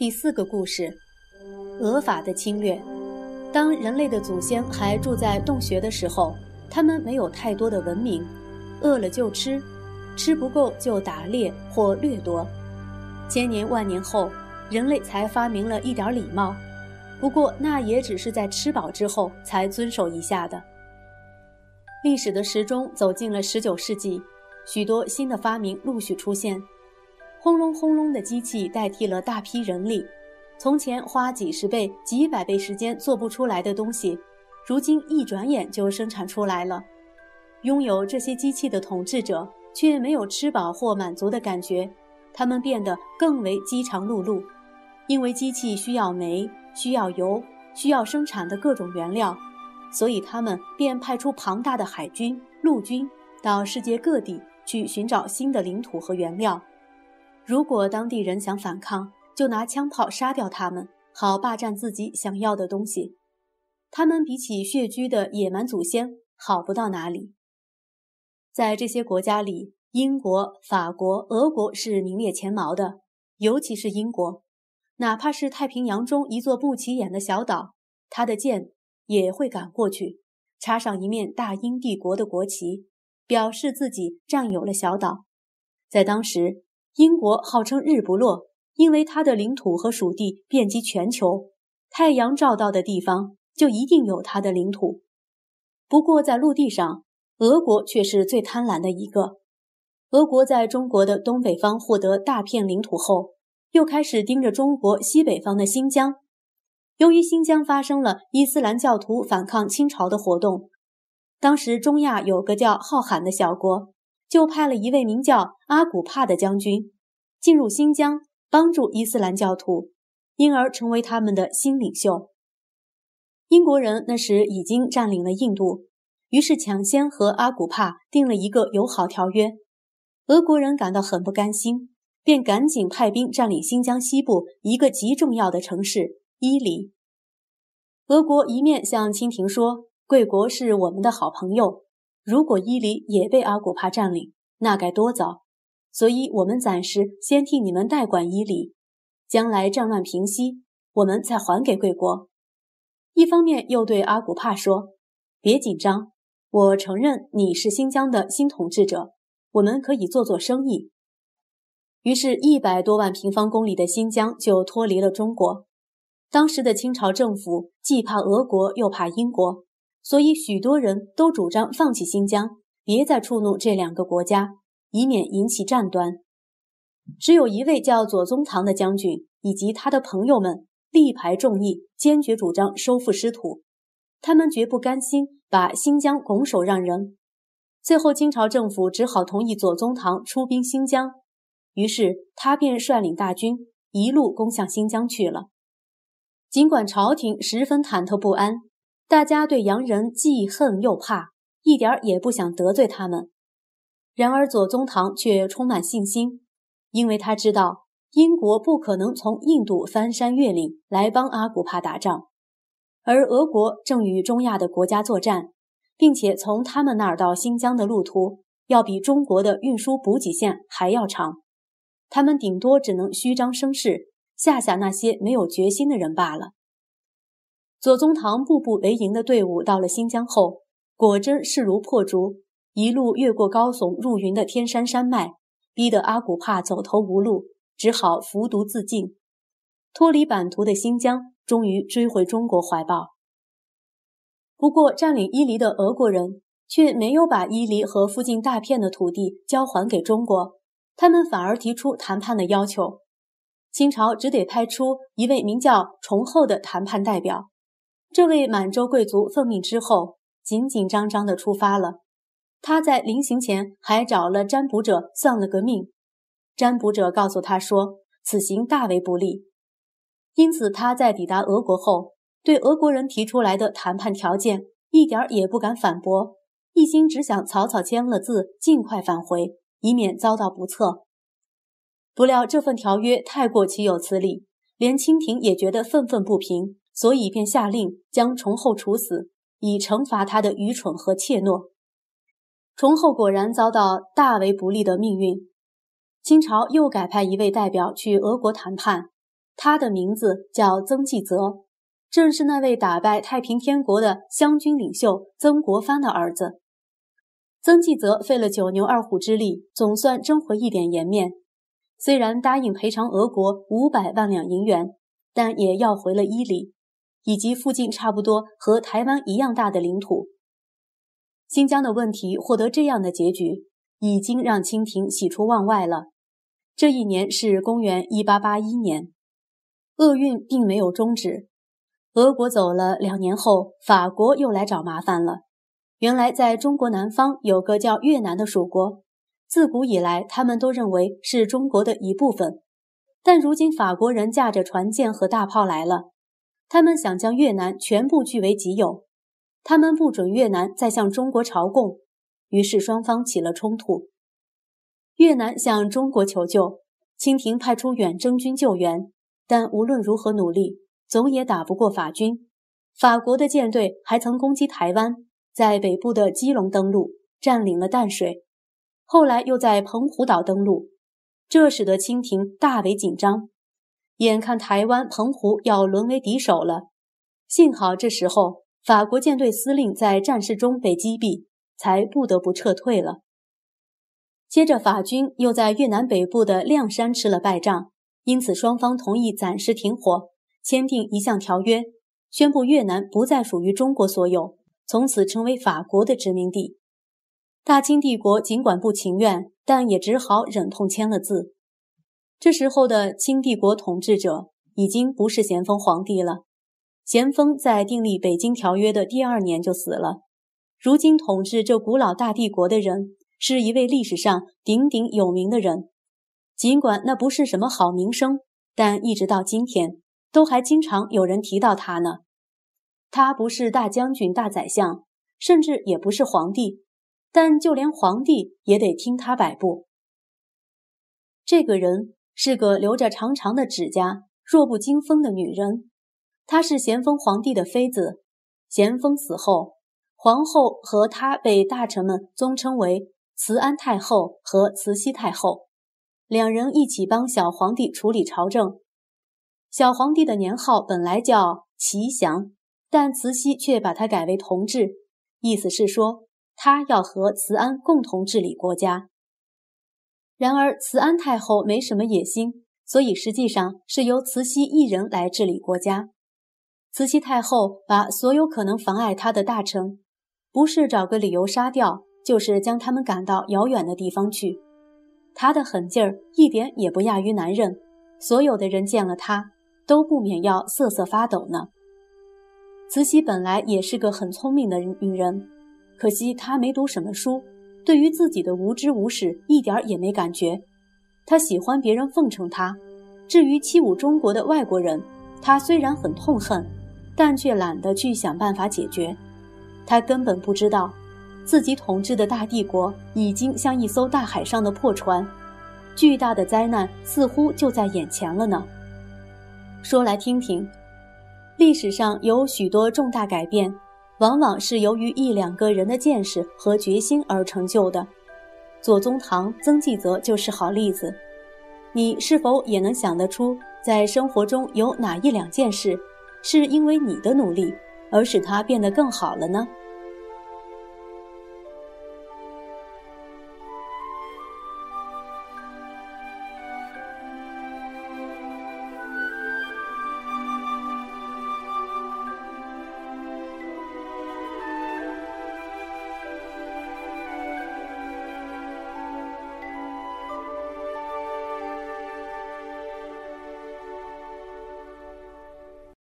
第四个故事：俄法的侵略。当人类的祖先还住在洞穴的时候，他们没有太多的文明，饿了就吃，吃不够就打猎或掠夺。千年万年后，人类才发明了一点礼貌，不过那也只是在吃饱之后才遵守一下的。历史的时钟走进了十九世纪，许多新的发明陆续出现。轰隆轰隆的机器代替了大批人力，从前花几十倍、几百倍时间做不出来的东西，如今一转眼就生产出来了。拥有这些机器的统治者却没有吃饱或满足的感觉，他们变得更为饥肠辘辘，因为机器需要煤、需要油、需要生产的各种原料，所以他们便派出庞大的海军、陆军到世界各地去寻找新的领土和原料。如果当地人想反抗，就拿枪炮杀掉他们，好霸占自己想要的东西。他们比起血居的野蛮祖先好不到哪里。在这些国家里，英国、法国、俄国是名列前茅的，尤其是英国。哪怕是太平洋中一座不起眼的小岛，他的舰也会赶过去，插上一面大英帝国的国旗，表示自己占有了小岛。在当时。英国号称日不落，因为它的领土和属地遍及全球，太阳照到的地方就一定有它的领土。不过在陆地上，俄国却是最贪婪的一个。俄国在中国的东北方获得大片领土后，又开始盯着中国西北方的新疆。由于新疆发生了伊斯兰教徒反抗清朝的活动，当时中亚有个叫浩罕的小国。就派了一位名叫阿古帕的将军进入新疆，帮助伊斯兰教徒，因而成为他们的新领袖。英国人那时已经占领了印度，于是抢先和阿古帕订了一个友好条约。俄国人感到很不甘心，便赶紧派兵占领新疆西部一个极重要的城市伊犁。俄国一面向清廷说：“贵国是我们的好朋友。”如果伊犁也被阿古帕占领，那该多糟！所以，我们暂时先替你们代管伊犁，将来战乱平息，我们再还给贵国。一方面又对阿古帕说：“别紧张，我承认你是新疆的新统治者，我们可以做做生意。”于是，一百多万平方公里的新疆就脱离了中国。当时的清朝政府既怕俄国，又怕英国。所以，许多人都主张放弃新疆，别再触怒这两个国家，以免引起战端。只有一位叫左宗棠的将军以及他的朋友们力排众议，坚决主张收复失土。他们绝不甘心把新疆拱手让人。最后，清朝政府只好同意左宗棠出兵新疆，于是他便率领大军一路攻向新疆去了。尽管朝廷十分忐忑不安。大家对洋人既恨又怕，一点儿也不想得罪他们。然而左宗棠却充满信心，因为他知道英国不可能从印度翻山越岭来帮阿古帕打仗，而俄国正与中亚的国家作战，并且从他们那儿到新疆的路途要比中国的运输补给线还要长，他们顶多只能虚张声势，吓吓那些没有决心的人罢了。左宗棠步步为营的队伍到了新疆后，果真势如破竹，一路越过高耸入云的天山山脉，逼得阿古帕走投无路，只好服毒自尽。脱离版图的新疆终于追回中国怀抱。不过，占领伊犁的俄国人却没有把伊犁和附近大片的土地交还给中国，他们反而提出谈判的要求。清朝只得派出一位名叫崇厚的谈判代表。这位满洲贵族奉命之后，紧紧张张地出发了。他在临行前还找了占卜者算了个命，占卜者告诉他说，此行大为不利。因此，他在抵达俄国后，对俄国人提出来的谈判条件一点也不敢反驳，一心只想草草签了字，尽快返回，以免遭到不测。不料这份条约太过岂有此理，连清廷也觉得愤愤不平。所以便下令将崇厚处死，以惩罚他的愚蠢和怯懦。崇厚果然遭到大为不利的命运。清朝又改派一位代表去俄国谈判，他的名字叫曾纪泽，正是那位打败太平天国的湘军领袖曾国藩的儿子。曾纪泽费了九牛二虎之力，总算争回一点颜面。虽然答应赔偿俄国五百万两银元，但也要回了伊犁，以及附近差不多和台湾一样大的领土。新疆的问题获得这样的结局，已经让清廷喜出望外了。这一年是公元一八八一年，厄运并没有终止。俄国走了两年后，法国又来找麻烦了。原来，在中国南方有个叫越南的属国，自古以来他们都认为是中国的一部分。但如今法国人驾着船舰和大炮来了，他们想将越南全部据为己有，他们不准越南再向中国朝贡，于是双方起了冲突。越南向中国求救，清廷派出远征军救援，但无论如何努力，总也打不过法军。法国的舰队还曾攻击台湾。在北部的基隆登陆，占领了淡水，后来又在澎湖岛登陆，这使得清廷大为紧张，眼看台湾、澎湖要沦为敌手了。幸好这时候法国舰队司令在战事中被击毙，才不得不撤退了。接着，法军又在越南北部的谅山吃了败仗，因此双方同意暂时停火，签订一项条约，宣布越南不再属于中国所有。从此成为法国的殖民地。大清帝国尽管不情愿，但也只好忍痛签了字。这时候的清帝国统治者已经不是咸丰皇帝了。咸丰在订立北京条约的第二年就死了。如今统治这古老大帝国的人，是一位历史上鼎鼎有名的人。尽管那不是什么好名声，但一直到今天，都还经常有人提到他呢。他不是大将军、大宰相，甚至也不是皇帝，但就连皇帝也得听他摆布。这个人是个留着长长的指甲、弱不禁风的女人，她是咸丰皇帝的妃子。咸丰死后，皇后和她被大臣们尊称为慈安太后和慈禧太后，两人一起帮小皇帝处理朝政。小皇帝的年号本来叫祺祥。但慈禧却把它改为同治，意思是说她要和慈安共同治理国家。然而慈安太后没什么野心，所以实际上是由慈禧一人来治理国家。慈禧太后把所有可能妨碍她的大臣，不是找个理由杀掉，就是将他们赶到遥远的地方去。她的狠劲儿一点也不亚于男人，所有的人见了她都不免要瑟瑟发抖呢。慈禧本来也是个很聪明的女人，可惜她没读什么书，对于自己的无知无识一点也没感觉。他喜欢别人奉承他，至于欺侮中国的外国人，他虽然很痛恨，但却懒得去想办法解决。他根本不知道，自己统治的大帝国已经像一艘大海上的破船，巨大的灾难似乎就在眼前了呢。说来听听。历史上有许多重大改变，往往是由于一两个人的见识和决心而成就的。左宗棠、曾纪泽就是好例子。你是否也能想得出，在生活中有哪一两件事，是因为你的努力而使它变得更好了呢？